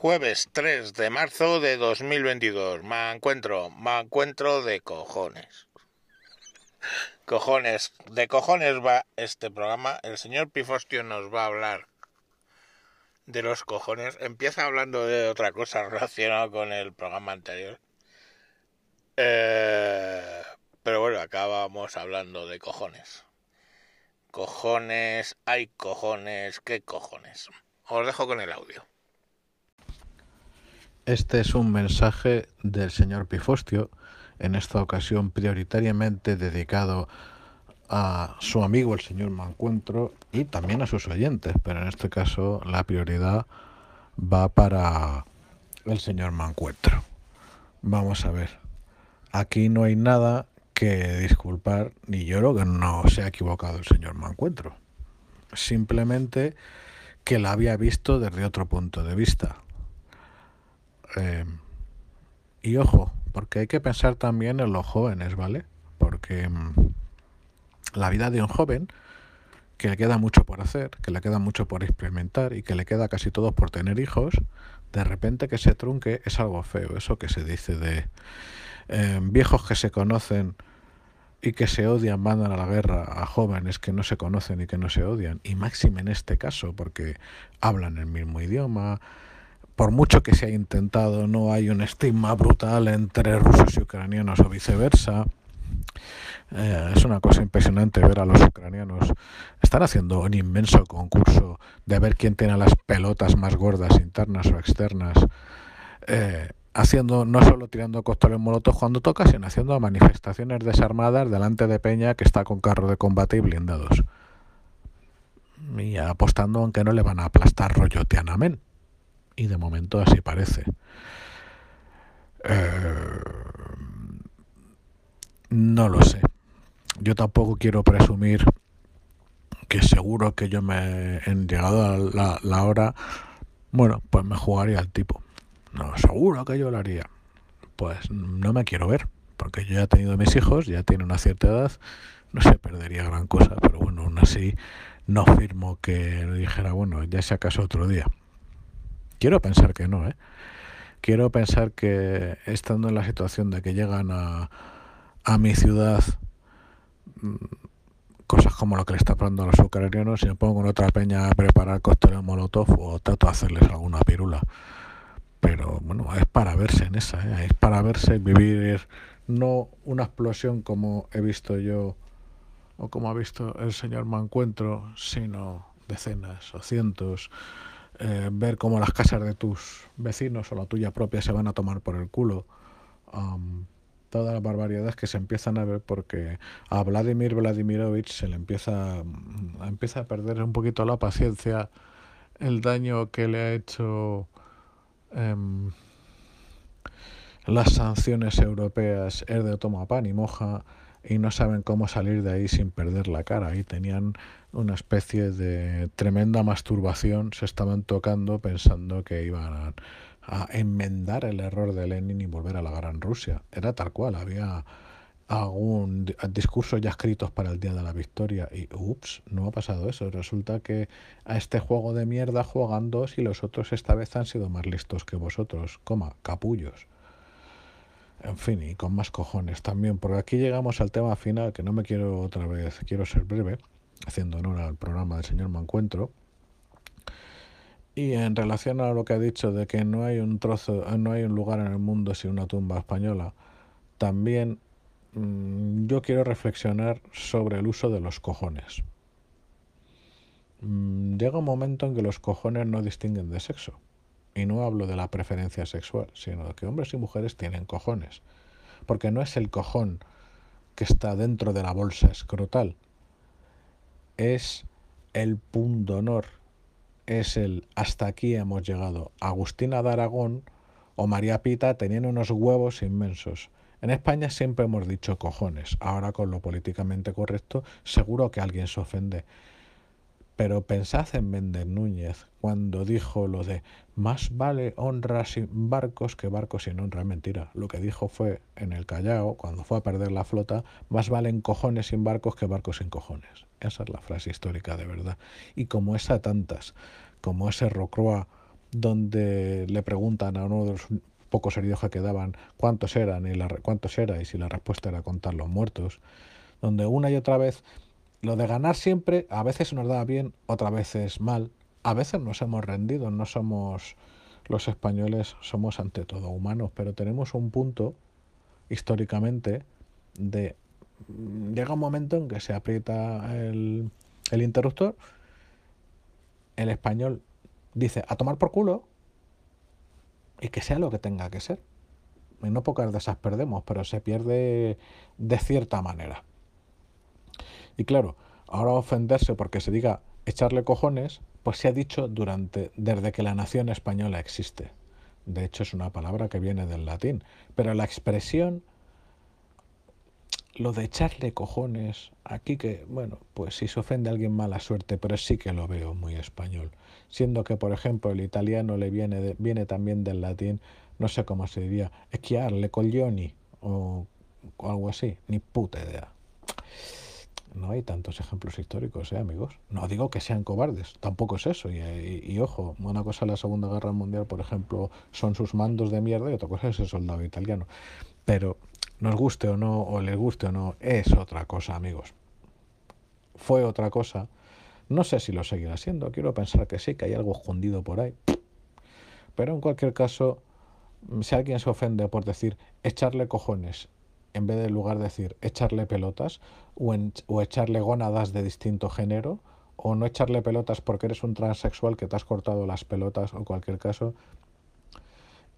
Jueves 3 de marzo de 2022. Me encuentro, me encuentro de cojones. Cojones, de cojones va este programa. El señor Pifostio nos va a hablar de los cojones. Empieza hablando de otra cosa relacionada con el programa anterior. Eh, pero bueno, acabamos hablando de cojones. Cojones, hay cojones, qué cojones. Os dejo con el audio. Este es un mensaje del señor Pifostio, en esta ocasión prioritariamente dedicado a su amigo el señor Mancuentro y también a sus oyentes, pero en este caso la prioridad va para el señor Mancuentro. Vamos a ver, aquí no hay nada que disculpar, ni yo creo que no se ha equivocado el señor Mancuentro. Simplemente que la había visto desde otro punto de vista eh, y ojo, porque hay que pensar también en los jóvenes, ¿vale? Porque mm, la vida de un joven, que le queda mucho por hacer, que le queda mucho por experimentar y que le queda casi todo por tener hijos, de repente que se trunque es algo feo. Eso que se dice de eh, viejos que se conocen y que se odian mandan a la guerra a jóvenes que no se conocen y que no se odian. Y máxime en este caso, porque hablan el mismo idioma, por mucho que se haya intentado, no hay un estigma brutal entre rusos y ucranianos o viceversa. Eh, es una cosa impresionante ver a los ucranianos. Están haciendo un inmenso concurso de ver quién tiene las pelotas más gordas, internas o externas. Eh, haciendo, no solo tirando cócteles molotov cuando toca, sino haciendo manifestaciones desarmadas delante de Peña que está con carro de combate y blindados. Y apostando aunque no le van a aplastar rollo Tiananmen y de momento así parece. Eh, no lo sé. Yo tampoco quiero presumir que seguro que yo me he llegado a la, hora, bueno, pues me jugaría al tipo. No, seguro que yo lo haría. Pues no me quiero ver, porque yo ya he tenido mis hijos, ya tiene una cierta edad, no se perdería gran cosa, pero bueno, aún así no firmo que dijera, bueno, ya se acaso otro día. Quiero pensar que no, ¿eh? Quiero pensar que estando en la situación de que llegan a, a mi ciudad mm, cosas como lo que le está pasando a los ucranianos, si me pongo con otra peña a preparar cócteles molotov o trato de hacerles alguna pirula. Pero bueno, es para verse en esa, ¿eh? es para verse, vivir no una explosión como he visto yo o como ha visto el señor Mancuentro, sino decenas o cientos eh, ver cómo las casas de tus vecinos o la tuya propia se van a tomar por el culo. todas las barbaridades que se empiezan a ver porque a Vladimir Vladimirovich se le empieza, mm, empieza a perder un poquito la paciencia, el daño que le ha hecho em, las sanciones europeas es de toma pan y moja y no saben cómo salir de ahí sin perder la cara. Y tenían una especie de tremenda masturbación, se estaban tocando pensando que iban a, enmendar el error de Lenin y volver a la Gran Rusia. Era tal cual, había algún discurso ya escritos para el Día de la Victoria y ups, no ha pasado eso. Resulta que a este juego de mierda juegan dos y los otros esta vez han sido más listos que vosotros, coma, capullos en fin, y con más cojones también, porque aquí llegamos al tema final, que no me quiero otra vez, quiero ser breve, haciendo honor al programa del señor Mancuentro. Y en relación a lo que ha dicho de que no hay un trozo, no hay un lugar en el mundo sin una tumba española, también mm, yo quiero reflexionar sobre el uso de los cojones. Mm, llega un momento en que los cojones no distinguen de sexo. Y no hablo de la preferencia sexual, sino de que hombres y mujeres tienen cojones. Porque no es el cojón que está dentro de la bolsa escrotal, es el punto honor, es el hasta aquí hemos llegado. Agustina de Aragón o María Pita tenían unos huevos inmensos. En España siempre hemos dicho cojones. Ahora con lo políticamente correcto seguro que alguien se ofende. Pero pensad en Méndez Núñez cuando dijo lo de más vale honra sin barcos que barcos sin honra. Mentira. Lo que dijo fue en el Callao, cuando fue a perder la flota, más valen cojones sin barcos que barcos sin cojones. Esa es la frase histórica de verdad. Y como esa tantas, como ese Rocroi donde le preguntan a uno de los pocos heridos que quedaban cuántos eran y cuántos era y si la respuesta era contar los muertos, donde una y otra vez lo de ganar siempre a veces nos da bien, otras veces mal, a veces nos hemos rendido, no somos los españoles, somos ante todo humanos, pero tenemos un punto históricamente de llega un momento en que se aprieta el, el interruptor, el español dice a tomar por culo y que sea lo que tenga que ser. Y no pocas de esas perdemos, pero se pierde de cierta manera. Y claro, ahora ofenderse porque se diga echarle cojones, pues se ha dicho durante desde que la nación española existe. De hecho es una palabra que viene del latín, pero la expresión lo de echarle cojones, aquí que, bueno, pues si se ofende a alguien mala suerte, pero sí que lo veo muy español. Siendo que, por ejemplo, el italiano le viene, viene también del latín, no sé cómo se diría, esquiarle coglioni o, o algo así, ni puta idea. No hay tantos ejemplos históricos, ¿eh, amigos? No digo que sean cobardes, tampoco es eso. Y, y, ojo, una cosa la Segunda Guerra Mundial, por ejemplo, son sus mandos de mierda y otra cosa es el soldado italiano. Pero nos guste o no, o les guste o no, es otra cosa, amigos. Fue otra cosa. No sé si lo seguirá siendo, quiero pensar que sí, que hay algo escondido por ahí. Pero en cualquier caso, si alguien se ofende por decir echarle cojones, en vez de lugar decir echarle pelotas, o, echarle gónadas de distinto género, o no echarle pelotas porque eres un transexual que te has cortado las pelotas, o en cualquier caso,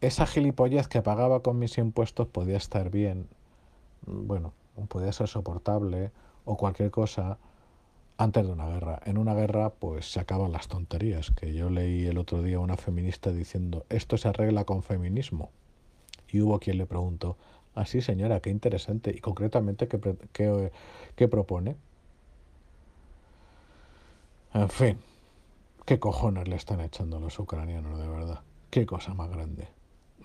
esa gilipollez que pagaba con mis impuestos podía estar bien, bueno, podía ser soportable o cualquier cosa antes de una guerra. En una guerra pues se acaban las tonterías, que yo leí el otro día una feminista diciendo, esto se arregla con feminismo. Y hubo quien le preguntó, así ah, señora, qué interesante, y concretamente, ¿qué, qué, qué propone? En fin, qué cojones le están echando los ucranianos, de verdad. Qué cosa más grande.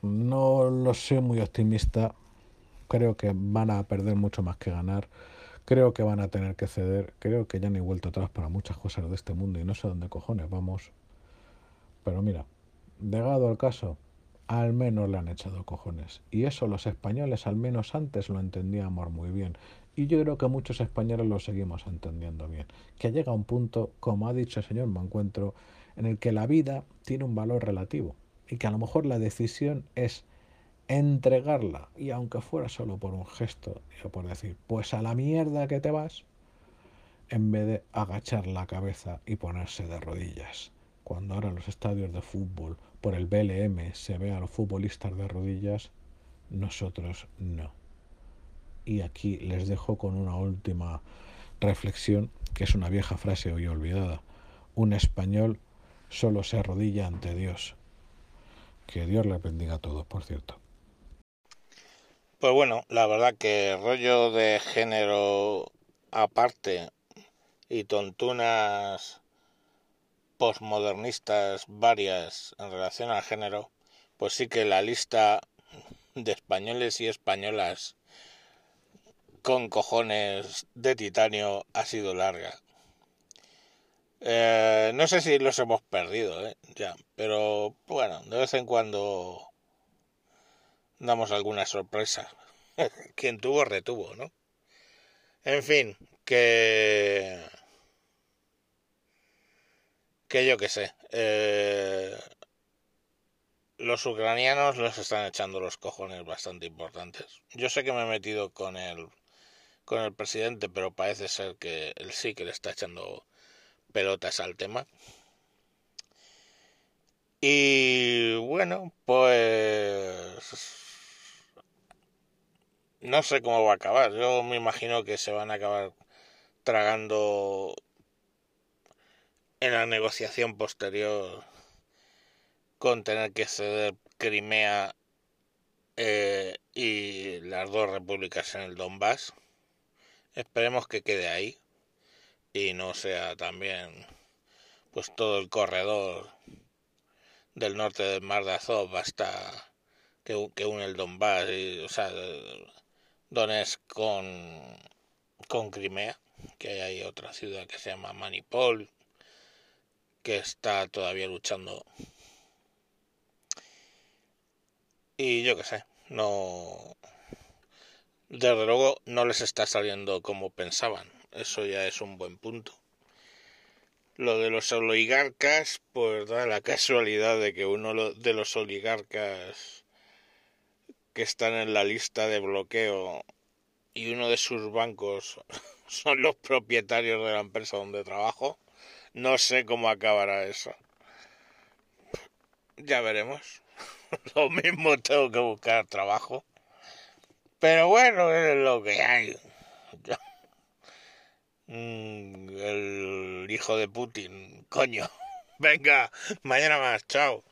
No lo sé muy optimista. Creo que van a perder mucho más que ganar. Creo que van a tener que ceder. Creo que ya han vuelto atrás para muchas cosas de este mundo y no sé dónde cojones vamos. Pero mira, llegado al caso, al menos le han echado cojones. Y eso los españoles al menos antes lo entendíamos muy bien. Y yo creo que muchos españoles lo seguimos entendiendo bien. Que llega un punto, como ha dicho el señor Mancuentro, en el que la vida tiene un valor relativo y que a lo mejor la decisión es entregarla y aunque fuera solo por un gesto o por decir pues a la mierda que te vas en vez de agachar la cabeza y ponerse de rodillas cuando ahora los estadios de fútbol por el BLM se ve a los futbolistas de rodillas nosotros no. Y aquí les dejo con una última reflexión que es una vieja frase hoy olvidada. Un español solo se arrodilla ante Dios. Que Dios le bendiga a todos, por cierto. Pues bueno, la verdad que rollo de género aparte y tontunas postmodernistas varias en relación al género, pues sí que la lista de españoles y españolas con cojones de titanio ha sido larga. Eh, no sé si los hemos perdido, ¿eh? ya, pero bueno, de vez en cuando damos alguna sorpresa. Quien tuvo, retuvo, ¿no? En fin, que... Que yo qué sé. Eh, los ucranianos les están echando los cojones bastante importantes. Yo sé que me he metido con el, con el presidente, pero parece ser que él sí que le está echando pelotas al tema. Y bueno, pues no sé cómo va a acabar. Yo me imagino que se van a acabar tragando en la negociación posterior con tener que ceder Crimea eh, y las dos repúblicas en el Donbass. Esperemos que quede ahí y no sea también pues todo el corredor del norte del mar de Azov hasta que, une el Donbass y, o sea Donetsk con con Crimea que hay otra ciudad que se llama Manipol que está todavía luchando Y yo qué sé, no... Desde luego no les está saliendo como pensaban. Eso ya es un buen punto. Lo de los oligarcas, pues da la casualidad de que uno de los oligarcas que están en la lista de bloqueo y uno de sus bancos son los propietarios de la empresa donde trabajo. No sé cómo acabará eso. Ya veremos. Lo mismo tengo que buscar trabajo. Pero bueno, es lo que hay. Mm, el hijo de Putin, coño. Venga, mañana más, chao.